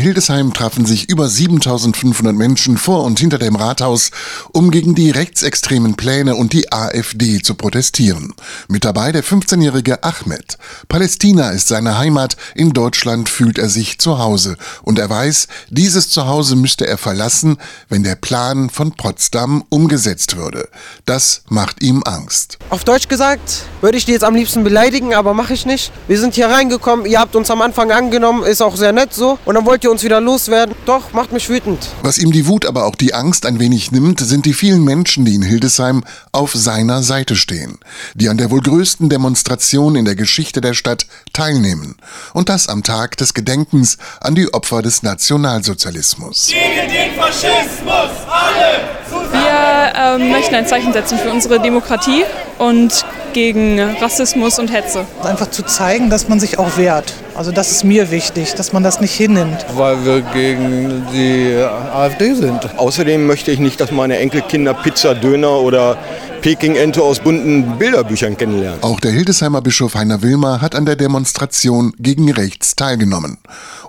Hildesheim trafen sich über 7500 Menschen vor und hinter dem Rathaus, um gegen die rechtsextremen Pläne und die AfD zu protestieren. Mit dabei der 15-jährige Ahmed. Palästina ist seine Heimat, in Deutschland fühlt er sich zu Hause und er weiß, dieses Zuhause müsste er verlassen, wenn der Plan von Potsdam umgesetzt würde. Das macht ihm Angst. Auf Deutsch gesagt, würde ich die jetzt am liebsten beleidigen, aber mache ich nicht. Wir sind hier reingekommen, ihr habt uns am Anfang angenommen, ist auch sehr nett so. Und dann wollt ihr uns wieder loswerden. Doch, macht mich wütend. Was ihm die Wut, aber auch die Angst ein wenig nimmt, sind die vielen Menschen, die in Hildesheim auf seiner Seite stehen, die an der wohl größten Demonstration in der Geschichte der Stadt teilnehmen. Und das am Tag des Gedenkens an die Opfer des Nationalsozialismus. Gegen den Faschismus, alle zusammen! Wir ähm, möchten ein Zeichen setzen für unsere Demokratie und gegen Rassismus und Hetze. Einfach zu zeigen, dass man sich auch wehrt. Also das ist mir wichtig, dass man das nicht hinnimmt. Weil wir gegen die AfD sind. Außerdem möchte ich nicht, dass meine Enkelkinder Pizza, Döner oder Peking-Ente aus bunten Bilderbüchern kennenlernen. Auch der Hildesheimer Bischof Heiner Wilmer hat an der Demonstration gegen rechts teilgenommen.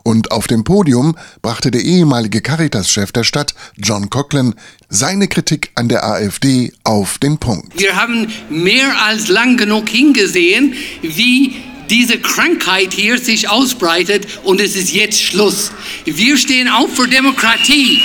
Und auf dem Podium brachte der ehemalige Caritas-Chef der Stadt, John Coughlin, seine Kritik an der AfD auf den Punkt. Wir haben mehr als lang genug hingesehen, wie diese Krankheit hier sich ausbreitet und es ist jetzt Schluss. Wir stehen auf für Demokratie.